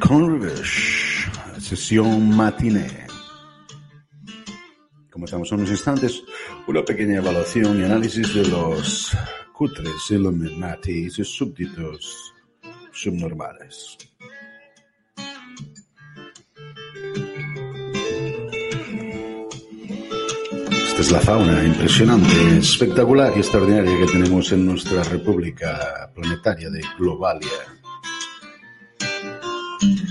Converge, sesión matiné. Comenzamos en unos instantes una pequeña evaluación y análisis de los cutres Illuminati y sus súbditos subnormales. Esta es la fauna impresionante, espectacular y extraordinaria que tenemos en nuestra república planetaria de Globalia. Mm-hmm.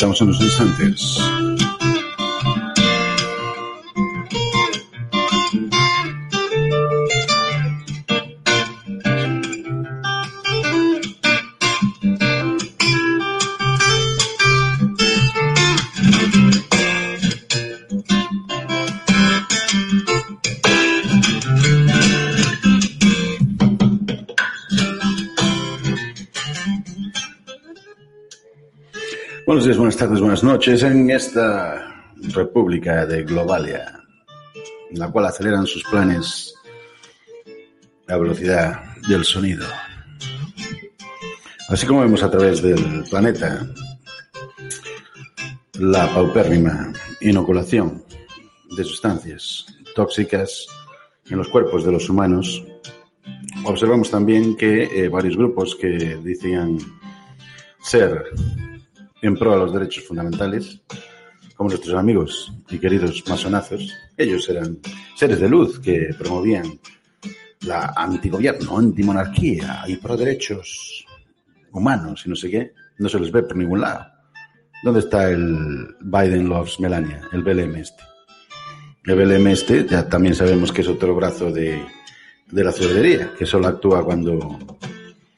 Regresamos en unos instantes. Buenas tardes, buenas noches en esta república de Globalia, en la cual aceleran sus planes a velocidad del sonido. Así como vemos a través del planeta la paupérrima inoculación de sustancias tóxicas en los cuerpos de los humanos, observamos también que eh, varios grupos que decían ser en pro a los derechos fundamentales, como nuestros amigos y queridos masonazos. Ellos eran seres de luz que promovían la antigobierno, antimonarquía y pro derechos humanos y no sé qué. No se les ve por ningún lado. ¿Dónde está el Biden Loves Melania, el BLM este? El BLM este ya también sabemos que es otro brazo de, de la ciudadanía, que solo actúa cuando,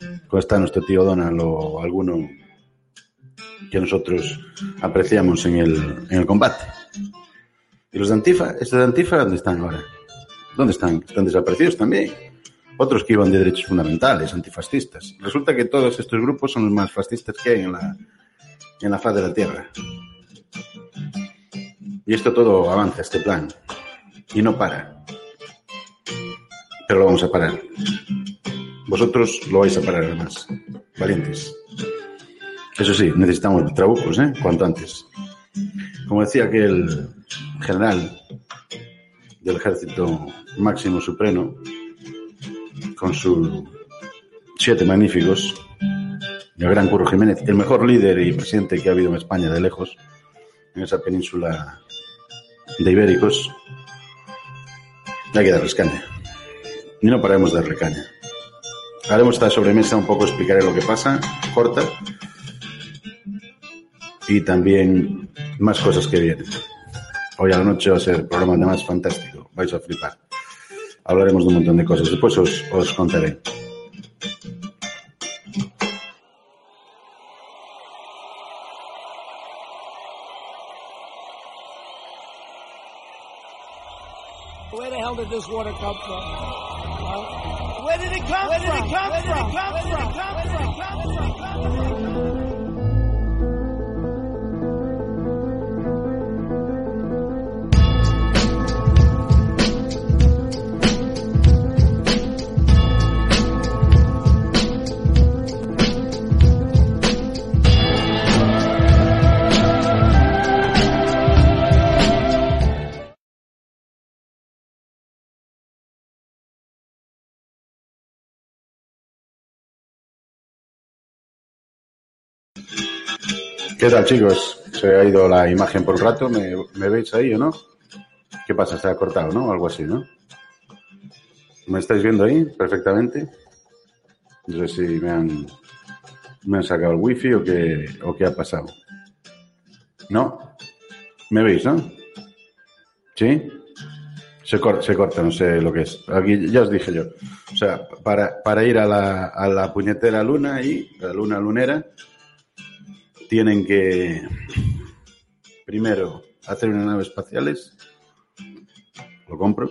cuando está nuestro tío Donald o alguno que nosotros apreciamos en el, en el combate. ¿Y los de Antifa? ¿Estos de Antifa dónde están ahora? ¿Dónde están? Están desaparecidos también. Otros que iban de derechos fundamentales, antifascistas. Resulta que todos estos grupos son los más fascistas que hay en la, en la faz de la Tierra. Y esto todo avanza, este plan. Y no para. Pero lo vamos a parar. Vosotros lo vais a parar además. Valientes. Eso sí, necesitamos trabucos, ¿eh? Cuanto antes. Como decía aquel general del ejército máximo supremo, con sus siete magníficos, el gran Curro Jiménez, el mejor líder y presidente que ha habido en España de lejos, en esa península de Ibéricos, hay que dar rescaña. Y no paremos de recaña. Haremos esta sobremesa un poco, explicaré lo que pasa, corta, y también más cosas que vienen. Hoy a la noche va a ser el programa de más fantástico, vais a flipar. Hablaremos de un montón de cosas, después os, os contaré. Where the hell did this water come from? Where did it come Where from? Did it come Where did it come Where did it come from? ¿Qué tal, chicos? Se ha ido la imagen por un rato. ¿Me, veis ahí o no? ¿Qué pasa? Se ha cortado, ¿no? Algo así, ¿no? ¿Me estáis viendo ahí perfectamente? No sé si me han, me han sacado el wifi o qué, o qué ha pasado. ¿No? ¿Me veis, no? ¿Sí? Se, cor- se corta, no sé lo que es. Aquí ya os dije yo. O sea, para, para ir a la, a la puñetera luna y la luna lunera, tienen que primero hacer unas naves espaciales, lo compro,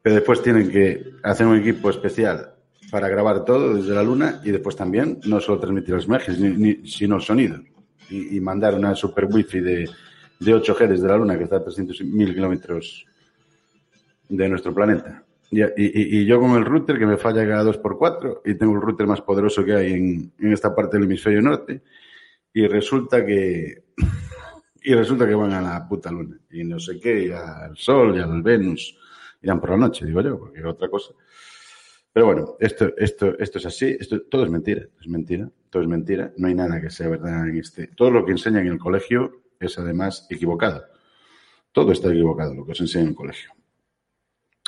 pero después tienen que hacer un equipo especial para grabar todo desde la luna y después también no solo transmitir las imágenes, sino el sonido. Y, mandar una super wifi de, de 8G desde la luna que está a 300.000 kilómetros de nuestro planeta. Y yo con el router que me falla cada 2x4 y tengo el router más poderoso que hay en, en esta parte del hemisferio norte y resulta que y resulta que van a la puta luna y no sé qué, y al sol y al Venus irán por la noche, digo yo, porque otra cosa. Pero bueno, esto, esto, esto es así, esto, todo es mentira, es mentira, todo es mentira, no hay nada que sea verdad en este. Todo lo que enseñan en el colegio es además equivocado. Todo está equivocado lo que os enseña en el colegio.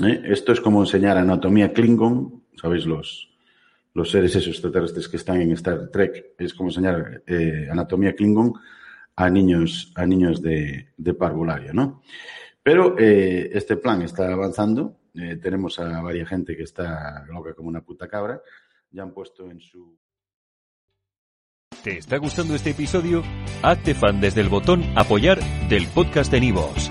¿Eh? Esto es como enseñar anatomía Klingon, ¿sabéis? Los, los seres esos extraterrestres que están en Star Trek. Es como enseñar eh, anatomía Klingon a niños, a niños de, de parvulario, ¿no? Pero eh, este plan está avanzando. Eh, tenemos a varias gente que está loca como una puta cabra. Ya han puesto en su... ¿Te está gustando este episodio? Hazte fan desde el botón Apoyar del podcast de Nivos.